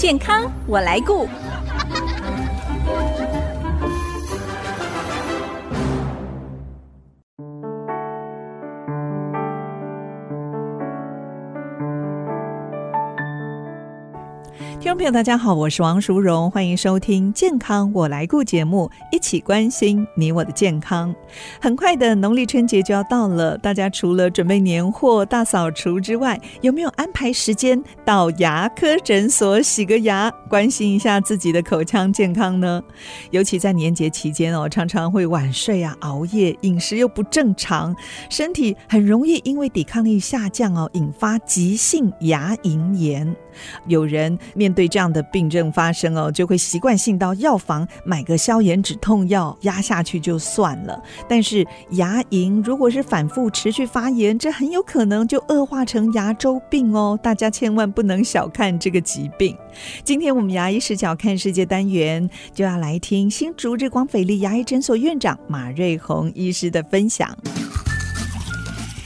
健康我来顾。朋友，大家好，我是王淑荣，欢迎收听《健康我来顾》节目，一起关心你我的健康。很快的农历春节就要到了，大家除了准备年货、大扫除之外，有没有安排时间到牙科诊所洗个牙，关心一下自己的口腔健康呢？尤其在年节期间哦，常常会晚睡啊、熬夜，饮食又不正常，身体很容易因为抵抗力下降哦，引发急性牙龈炎。有人面对这样的病症发生哦，就会习惯性到药房买个消炎止痛药压下去就算了。但是牙龈如果是反复持续发炎，这很有可能就恶化成牙周病哦。大家千万不能小看这个疾病。今天我们牙医视角看世界单元就要来听新竹日光斐丽牙医诊所院长马瑞红医师的分享。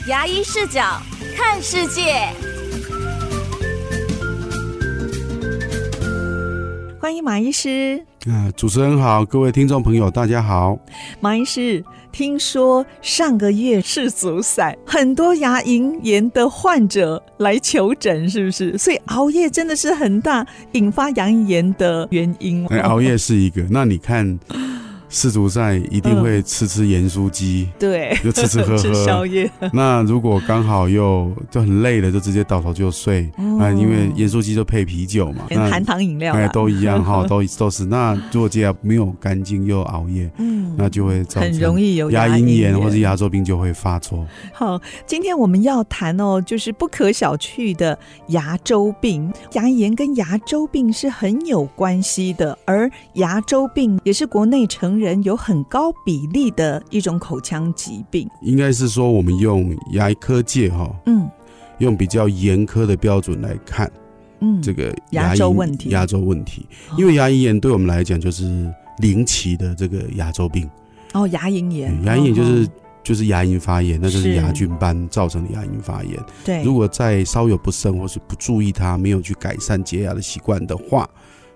牙医视角看世界。欢迎马医师。啊，主持人好，各位听众朋友，大家好。马医师，听说上个月世足赛，很多牙龈炎的患者来求诊，是不是？所以熬夜真的是很大引发牙龈炎的原因。哎，熬夜是一个。那你看。世足赛一定会吃吃盐酥鸡，嗯，对，就吃吃喝喝 吃宵夜。那如果刚好又就很累了，就直接倒头就睡。啊、嗯，因为盐酥鸡就配啤酒嘛，含糖饮料，哎，都一样哈，都 都是。那如果这样没有干净又熬夜，嗯，那就会造成很容易有牙龈炎或者牙周病就会发作。好，今天我们要谈哦，就是不可小觑的牙周病。牙龈炎跟牙周病是很有关系的，而牙周病也是国内成人人有很高比例的一种口腔疾病，应该是说我们用牙科界哈，嗯，用比较严苛的标准来看，嗯，这个牙周问题，牙周问题，因为牙龈炎对我们来讲就是零期的这个牙周病。哦，牙龈炎，牙龈炎就是就是牙龈发炎，那就是。牙菌斑造成的牙龈发炎。对，如果再稍有不慎或是不注意它，没有去改善洁牙的习惯的话。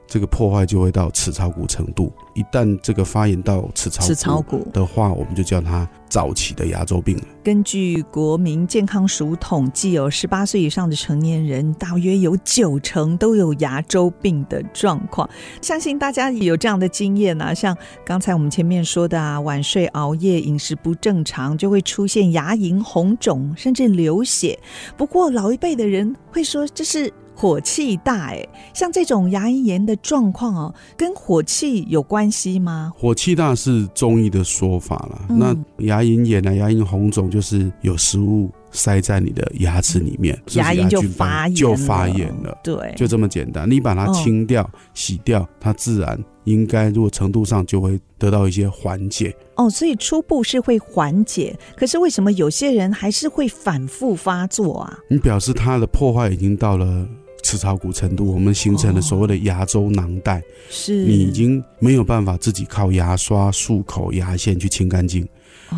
这个破坏就会到齿槽骨程度，一旦这个发炎到齿槽骨的话，我们就叫它早期的牙周病了。根据国民健康署统计，有十八岁以上的成年人，大约有九成都有牙周病的状况。相信大家也有这样的经验啊，像刚才我们前面说的啊，晚睡、熬夜、饮食不正常，就会出现牙龈红肿，甚至流血。不过老一辈的人会说这是。火气大哎，像这种牙龈炎的状况哦，跟火气有关系吗？火气大是中医的说法了。嗯、那牙龈炎呢？牙龈红肿就是有食物塞在你的牙齿里面，牙龈就发炎就发炎了。对，就这么简单。你把它清掉、哦、洗掉，它自然应该如果程度上就会得到一些缓解。哦，所以初步是会缓解，可是为什么有些人还是会反复发作啊？你表示它的破坏已经到了。齿槽骨程度，我们形成了所谓的牙周囊袋，是你已经没有办法自己靠牙刷、漱口、牙线去清干净，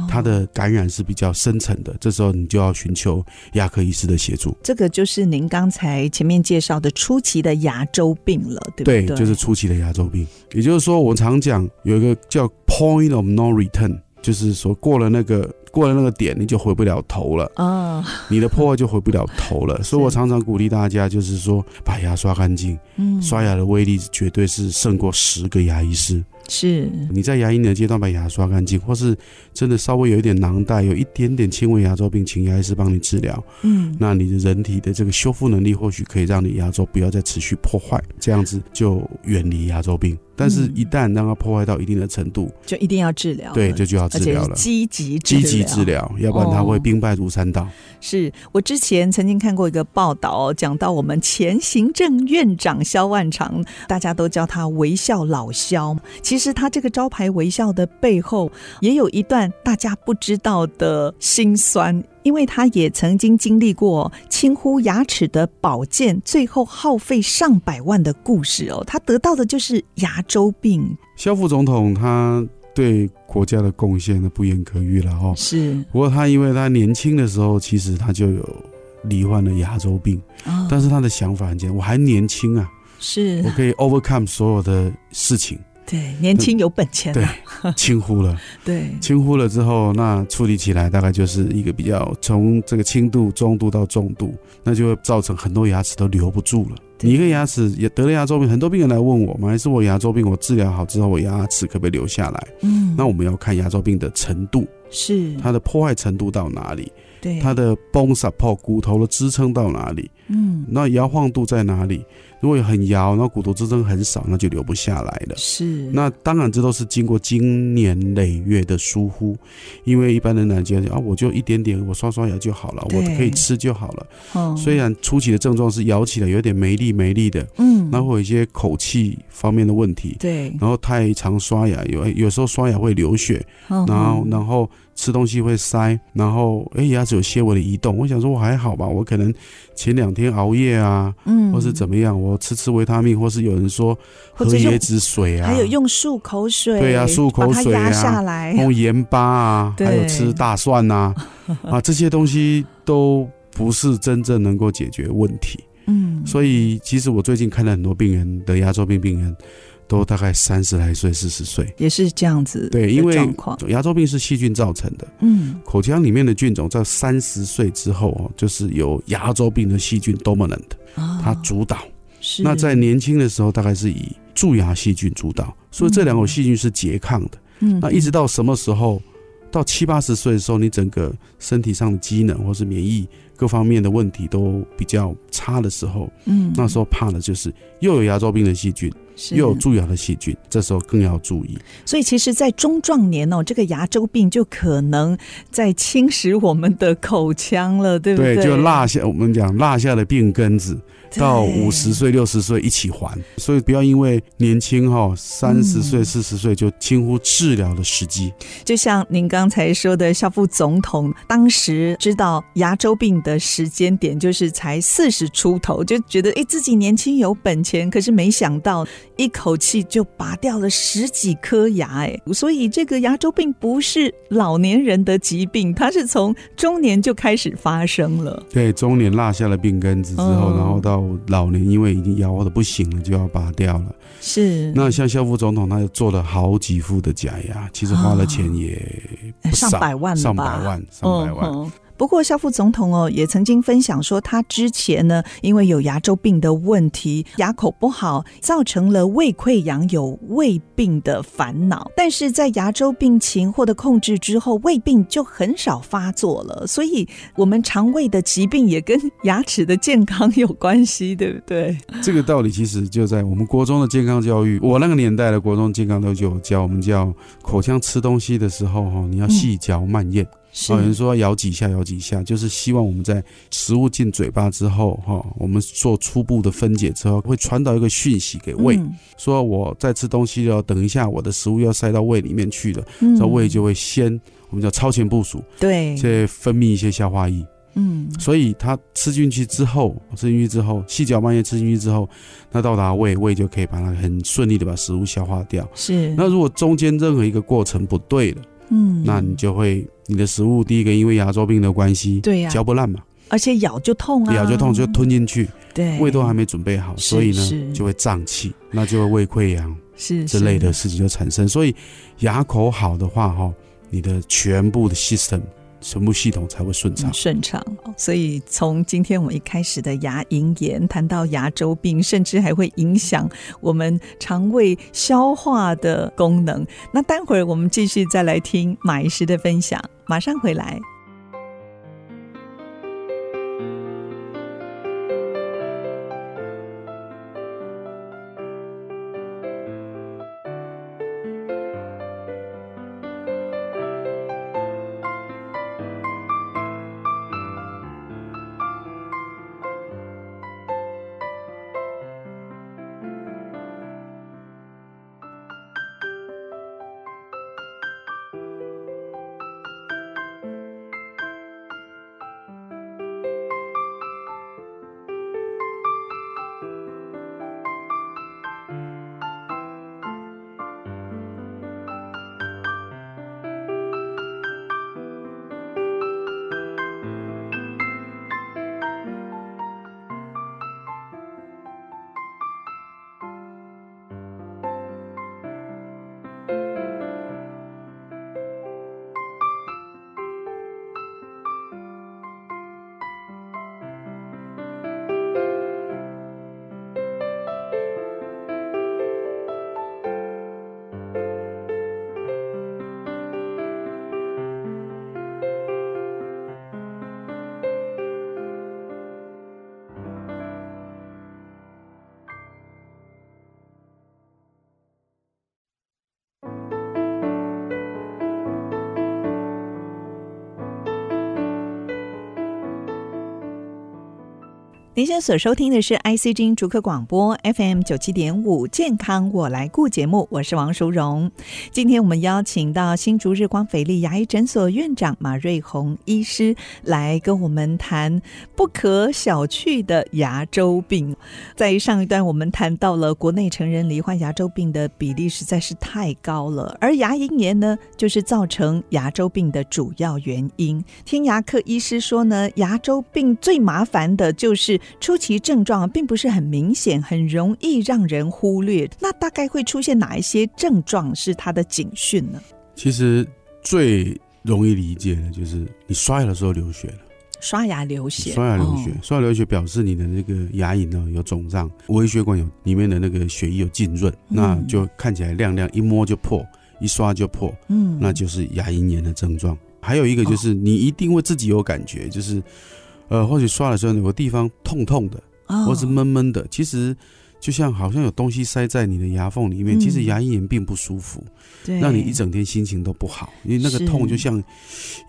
它的感染是比较深层的，这时候你就要寻求牙科医师的协助。这个就是您刚才前面介绍的初期的牙周病了，对不对？对，就是初期的牙周病。也就是说，我常讲有一个叫 point of no return，就是说过了那个。过了那个点，你就回不了头了啊！Oh. 你的破坏就回不了头了。所以我常常鼓励大家，就是说把牙刷干净。嗯，刷牙的威力绝对是胜过十个牙医师。是，你在牙龈的阶段把牙刷干净，或是真的稍微有一点囊袋，有一点点轻微牙周病，请牙医师帮你治疗。嗯，那你的人体的这个修复能力，或许可以让你牙周不要再持续破坏，这样子就远离牙周病。但是，一旦让它破坏到一定的程度，就一定要治疗。对，这就要治疗了。积极积极治疗，要不然它会兵败如山倒。哦、是我之前曾经看过一个报道，讲到我们前行政院长萧万长，大家都叫他微笑老萧。其实他这个招牌微笑的背后，也有一段大家不知道的辛酸。因为他也曾经经历过轻忽牙齿的保健，最后耗费上百万的故事哦。他得到的就是牙周病。肖副总统他对国家的贡献呢，不言可喻了哦。是，不过他因为他年轻的时候，其实他就有罹患了牙周病，哦、但是他的想法很简单，我还年轻啊。是我可以 overcome 所有的事情。对，年轻有本钱。对，轻忽了。对，轻忽了之后，那处理起来大概就是一个比较从这个轻度、中度到重度，那就会造成很多牙齿都留不住了。你一个牙齿也得了牙周病，很多病人来问我嘛，还是我牙周病，我治疗好之后，我牙齿可不可以留下来？嗯，那我们要看牙周病的程度，是它的破坏程度到哪里？对，它的 bone support 骨头的支撑到哪里？嗯，那摇晃度在哪里？如果很摇，那骨头支撑很少，那就留不下来了。是，那当然这都是经过经年累月的疏忽，因为一般人来讲啊，我就一点点，我刷刷牙就好了，我可以吃就好了。哦，虽然初期的症状是摇起来有点没力没力的，嗯，那会有一些口气方面的问题，对，然后太常刷牙，有有时候刷牙会流血，然后然后。吃东西会塞，然后哎，牙齿有些微的移动。我想说，我还好吧，我可能前两天熬夜啊，嗯，或是怎么样，我吃吃维他命，或是有人说喝椰子水啊，还有用漱口水，对啊，漱口水啊，下来用盐巴啊，还有吃大蒜呐，啊，这些东西都不是真正能够解决问题。嗯，所以其实我最近看了很多病人的牙周病病人。都大概三十来岁、四十岁，也是这样子。对，因为牙周病是细菌造成的。嗯，口腔里面的菌种在三十岁之后哦，就是由牙周病的细菌 dominant，它主导。是。那在年轻的时候，大概是以蛀牙细菌主导，所以这两种细菌是拮抗的。嗯。那一直到什么时候？到七八十岁的时候，你整个身体上的机能或是免疫各方面的问题都比较差的时候，嗯，那时候怕的就是又有牙周病的细菌。又有蛀牙的细菌，这时候更要注意。所以，其实，在中壮年哦，这个牙周病就可能在侵蚀我们的口腔了，对不对？对，就落下我们讲落下的病根子。到五十岁、六十岁一起还，所以不要因为年轻哈三十岁、四十岁就轻忽治疗的时机。就像您刚才说的，肖副总统当时知道牙周病的时间点就是才四十出头，就觉得哎自己年轻有本钱，可是没想到一口气就拔掉了十几颗牙哎，所以这个牙周病不是老年人的疾病，它是从中年就开始发生了。对，中年落下了病根子之后，然后到老年因为已经摇的不行了，就要拔掉了。是。那像肖副总统，他又做了好几副的假牙，其实花了钱也不少，上百万，上百万，上百万。嗯不过，萧副总统哦也曾经分享说，他之前呢，因为有牙周病的问题，牙口不好，造成了胃溃疡，有胃病的烦恼。但是在牙周病情获得控制之后，胃病就很少发作了。所以，我们肠胃的疾病也跟牙齿的健康有关系，对不对？这个道理其实就在我们国中的健康教育。我那个年代的国中健康都有教我们叫口腔吃东西的时候哈，你要细嚼慢咽。有人说咬几下，咬几下，就是希望我们在食物进嘴巴之后，哈，我们做初步的分解之后，会传导一个讯息给胃，说我在吃东西了，等一下我的食物要塞到胃里面去了，这胃就会先我们叫超前部署，对，再分泌一些消化液，嗯，所以它吃进去之后，吃进去之后，细嚼慢咽吃进去之后，那到达胃，胃就可以把它很顺利的把食物消化掉。是，那如果中间任何一个过程不对了，嗯，那你就会。你的食物第一个因为牙周病的关系，对呀，嚼不烂嘛，而且咬就痛啊，咬就痛就吞进去，对，胃都还没准备好，所以呢就会胀气，那就会胃溃疡是之类的事情就产生。所以牙口好的话，哈，你的全部的 system。全部系统才会顺畅，顺畅。所以从今天我们一开始的牙龈炎谈到牙周病，甚至还会影响我们肠胃消化的功能。那待会儿我们继续再来听马医师的分享，马上回来。您现在所收听的是 ICG 逐客广播 FM 九七点五健康我来顾节目，我是王淑荣。今天我们邀请到新竹日光斐丽牙医诊所院长马瑞红医师来跟我们谈不可小觑的牙周病。在上一段我们谈到了国内成人罹患牙周病的比例实在是太高了，而牙龈炎呢，就是造成牙周病的主要原因。听牙科医师说呢，牙周病最麻烦的就是。初期症状并不是很明显，很容易让人忽略。那大概会出现哪一些症状是它的警讯呢？其实最容易理解的就是你刷牙的时候流血了，刷牙流血，刷牙流血，刷牙流血表示你的那个牙龈呢有肿胀，微血管有里面的那个血液有浸润，那就看起来亮亮，一摸就破，一刷就破，嗯，那就是牙龈炎的症状。还有一个就是你一定会自己有感觉，就是。呃，或许刷的时候有个地方痛痛的，或是闷闷的，其实就像好像有东西塞在你的牙缝里面。其实牙龈炎并不舒服，对，让你一整天心情都不好，因为那个痛就像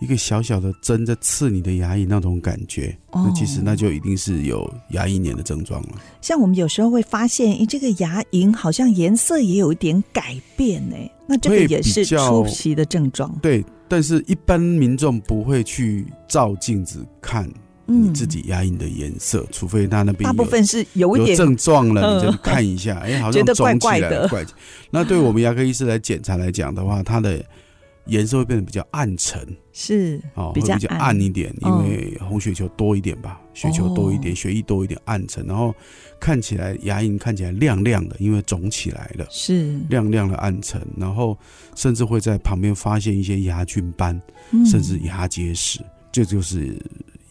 一个小小的针在刺你的牙龈那种感觉。那其实那就一定是有牙龈炎的症状了。像我们有时候会发现，诶，这个牙龈好像颜色也有一点改变呢。那这个也是初期的症状。对，但是一般民众不会去照镜子看。你自己牙龈的颜色，嗯，除非他那边大部分是有一点症状了，你就看一下，哎，欸，好像肿起来了，怪。那对我们牙科医师来检查来讲的话，它的颜色会变得比较暗沉，是哦，会比较暗一点，因为红血球多一点吧，血球多一点，血液多一点，暗沉，然后看起来牙龈看起来亮亮的，因为肿起来了，是。亮亮的暗沉，然后甚至会在旁边发现一些牙菌斑，甚至牙结石，这就是。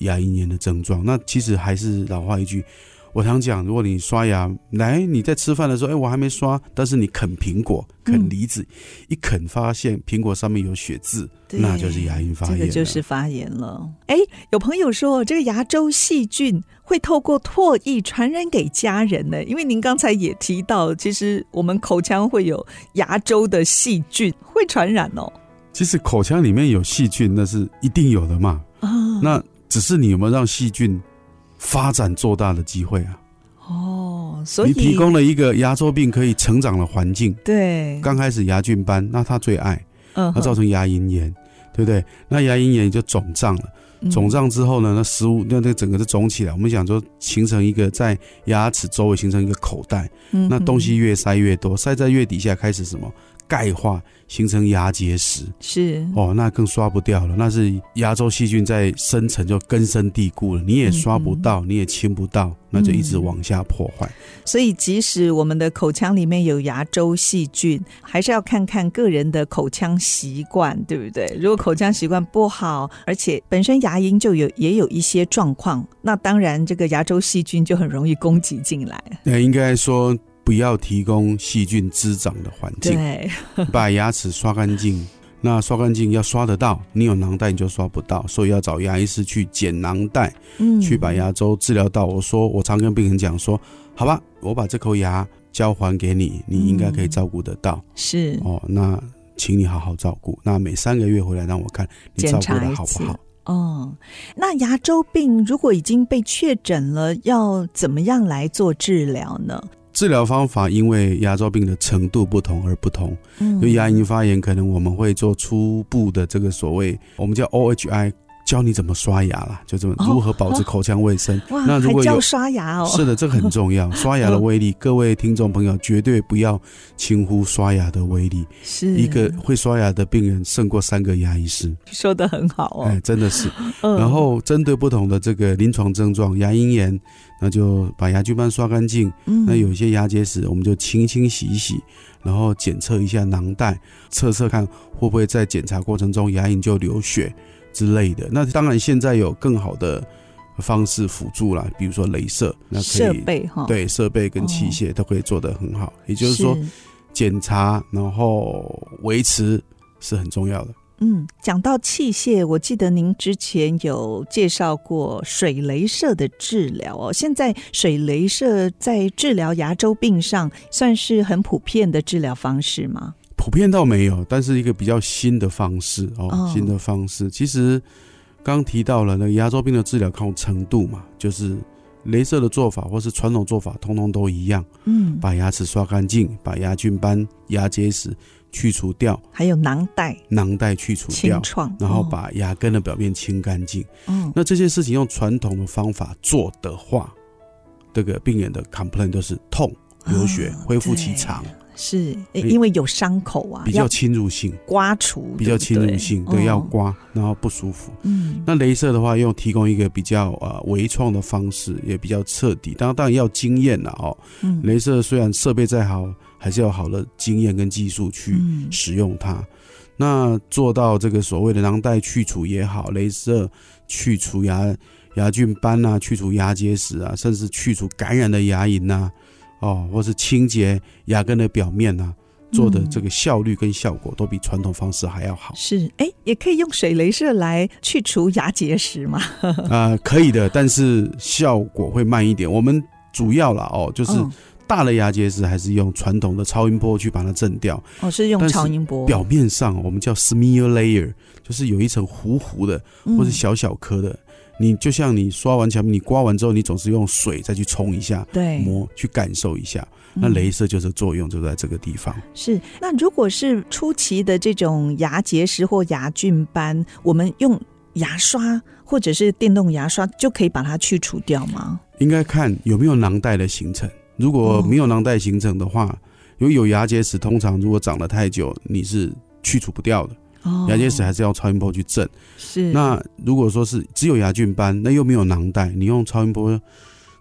牙龈炎的症状，那其实还是老话一句，我常讲，如果你刷牙来，你在吃饭的时候，哎、欸，我还没刷，但是你啃苹果、啃梨子，嗯、一啃发现苹果上面有血渍，那就是牙龈发炎，这个就是发炎了。哎、欸，有朋友说，这个牙周细菌会透过唾液传染给家人呢，因为您刚才也提到，其实我们口腔会有牙周的细菌会传染哦。其实口腔里面有细菌，那是一定有的嘛。啊，那。只是你有没有让细菌发展做大的机会啊？哦，所以你提供了一个牙周病可以成长的环境。对，刚开始牙菌斑，那它最爱，嗯，它造成牙龈炎，对不对？那牙龈炎就肿胀了，肿胀之后呢，那食物那那整个就肿起来。我们讲说形成一个在牙齿周围形成一个口袋，那东西越塞越多，塞在越底下开始什么？钙化形成牙结石，是哦，那更刷不掉了。那是牙周细菌在深层就根深蒂固了，你也刷不到，嗯、你也清不到，那就一直往下破坏。所以，即使我们的口腔里面有牙周细菌，还是要看看个人的口腔习惯，对不对？如果口腔习惯不好，而且本身牙龈就有也有一些状况，那当然这个牙周细菌就很容易攻击进来。那应该说。不要提供细菌滋长的环境，对，把牙齿刷干净。那刷干净要刷得到，你有囊袋你就刷不到，所以要找牙医师去剪囊袋，嗯，去把牙周治疗到。我说，我常跟病人讲说，好吧，我把这口牙交还给你，你应该可以照顾得到。是哦，那请你好好照顾。那每三个月回来让我看你照顾得好不好。哦，那牙周病如果已经被确诊了，要怎么样来做治疗呢？治疗方法因为牙周病的程度不同而不同。嗯，就牙龈发炎，可能我们会做初步的这个所谓我们叫 OHI。教你怎么刷牙啦，就这么如何保持口腔卫生。那如果有刷牙哦，是的，这个很重要。刷牙的威力，各位听众朋友绝对不要轻忽刷牙的威力。是一个会刷牙的病人胜过三个牙医师。说的很好哦，哎，真的是。然后针对不同的这个临床症状，牙龈炎，那就把牙菌斑刷干净。那有一些牙结石，我们就清清洗一洗，然后检测一下囊袋，测测看会不会在检查过程中牙龈就流血。之类的，那当然现在有更好的方式辅助啦，比如说镭射，那可以设备哈，对设备跟器械都可以做得很好。也就是说，检查然后维持是很重要的。嗯，讲到器械，我记得您之前有介绍过水镭射的治疗哦。现在水镭射在治疗牙周病上算是很普遍的治疗方式吗？普遍倒没有，但是一个比较新的方式哦，oh. 新的方式。其实刚提到了那个牙周病的治疗靠程度嘛，就是镭射的做法或是传统做法，通通都一样。嗯，把牙齿刷干净，把牙菌斑、牙结石去除掉，还有囊袋，囊袋去除掉，创然后把牙根的表面清干净。嗯，那这些事情用传统的方法做的话，这个病人的 complaint 都是痛、流血、恢复期长。是，因为有伤口啊，比较侵入性，刮除比较侵入性，对，要刮，然后不舒服。嗯，那镭射的话，又提供一个比较呃微创的方式，也比较彻底。当然，当然要经验了哦。嗯，镭射虽然设备再好，还是要好的经验跟技术去使用它。那做到这个所谓的囊袋去除也好，镭射去除牙牙菌斑啊，去除牙结石啊，甚至去除感染的牙龈呐。哦，或是清洁牙根的表面呢、啊，做的这个效率跟效果都比传统方式还要好。是，哎、欸，也可以用水雷射来去除牙结石吗？啊、呃，可以的，但是效果会慢一点。我们主要了哦，就是大的牙结石还是用传统的超音波去把它震掉。哦，是用超音波。表面上我们叫 smear layer，就是有一层糊糊的或者小小颗的。嗯你就像你刷完墙壁，你刮完之后，你总是用水再去冲一下，对，摸去感受一下。那镭射就是作用就在这个地方。是，那如果是初期的这种牙结石或牙菌斑，我们用牙刷或者是电动牙刷就可以把它去除掉吗？应该看有没有囊袋的形成。如果没有囊袋形成的话，因为有牙结石，通常如果长得太久，你是去除不掉的。牙结石还是要超音波去震。是。那如果说是只有牙菌斑，那又没有囊袋，你用超音波、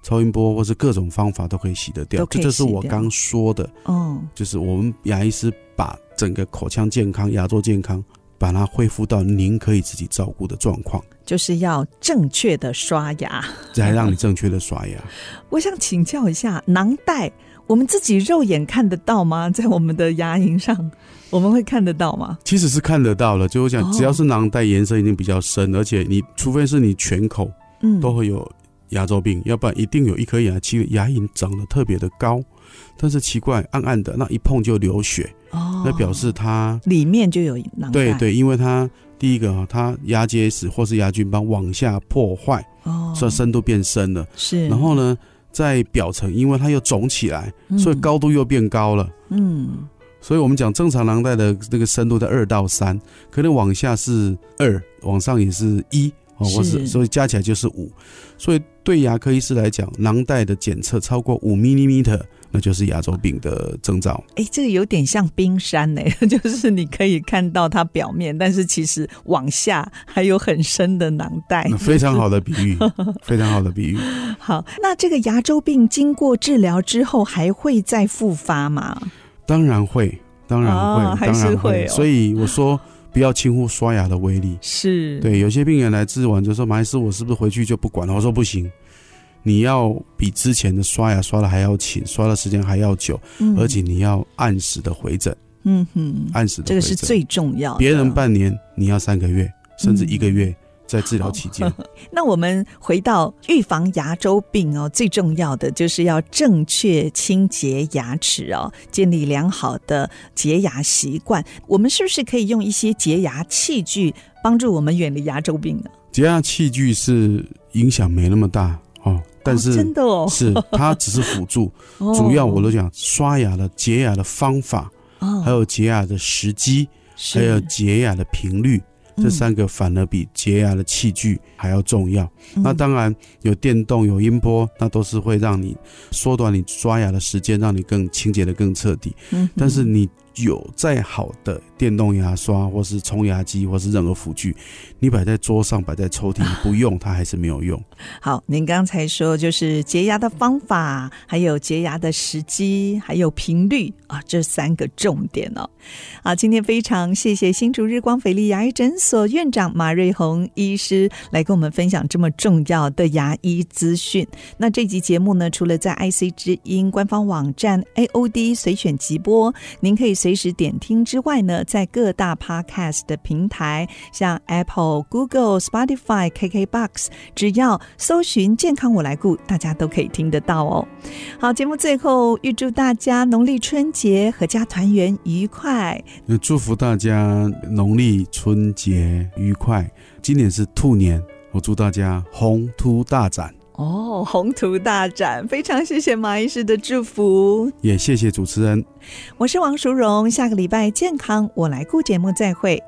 超音波或是各种方法都可以洗得掉。这就是我刚说的。哦。就是我们牙医师把整个口腔健康、牙周健康，把它恢复到您可以自己照顾的状况。就是要正确的刷牙，才让你正确的刷牙。我想请教一下，囊袋我们自己肉眼看得到吗？在我们的牙龈上？我们会看得到吗？其实是看得到了，就我讲，只要是囊袋颜色一定比较深，而且你除非是你全口，嗯，都会有牙周病，要不然一定有一颗牙，其实牙龈长得特别的高，但是奇怪暗暗的，那一碰就流血，哦，那表示它里面就有囊袋。对对，因为它第一个它牙结石或是牙菌斑往下破坏，哦，所以深度变深了，是，然后呢，在表层因为它又肿起来，所以高度又变高了，嗯。所以我们讲正常囊袋的这个深度在二到三，可能往下是二，往上也是一哦，或是所以加起来就是五。所以对牙科医师来讲，囊袋的检测超过五 millimeter，那就是牙周病的征兆。哎，这个有点像冰山呢，就是你可以看到它表面，但是其实往下还有很深的囊袋。非常好的比喻，非常好的比喻。好，那这个牙周病经过治疗之后还会再复发吗？当然会，当然会，哦、当然会。所以我说，不要轻忽刷牙的威力。是对，有些病人来治完就说：“马医师，我是不是回去就不管了？”我说：“不行，你要比之前的刷牙刷的还要勤，刷的时间还要久，嗯、而且你要按时的回诊。嗯哼，按时的这个是最重要的。别人半年，你要三个月，甚至一个月。嗯在治疗期间，那我们回到预防牙周病哦，最重要的就是要正确清洁牙齿哦，建立良好的洁牙习惯。我们是不是可以用一些洁牙器具帮助我们远离牙周病呢？洁牙器具是影响没那么大哦，但是、哦、真的哦，是它只是辅助，主要我都讲刷牙的洁牙的方法，还有洁牙的时机，还有洁牙的频率。这三个反而比洁牙的器具还要重要。嗯、那当然有电动、有音波，那都是会让你缩短你刷牙的时间，让你更清洁的更彻底。嗯，但是你。有再好的电动牙刷，或是冲牙机，或是任何辅具，你摆在桌上，摆在抽屉，你不用它还是没有用。好，您刚才说就是洁牙的方法，还有洁牙的时机，还有频率啊，这三个重点哦。好，今天非常谢谢新竹日光斐丽牙医诊所院长马瑞红医师来跟我们分享这么重要的牙医资讯。那这集节目呢，除了在 IC 之音官方网站 AOD 随选即播，您可以。随时点听之外呢，在各大 Podcast 的平台，像 Apple、Google、Spotify、KKBox，只要搜寻“健康我来顾”，大家都可以听得到哦。好，节目最后预祝大家农历春节阖家团圆愉快。那祝福大家农历春节愉快。今年是兔年，我祝大家鸿兔大展。哦，宏图大展，非常谢谢马医师的祝福，也谢谢主持人。我是王淑荣，下个礼拜健康我来顾节目再会。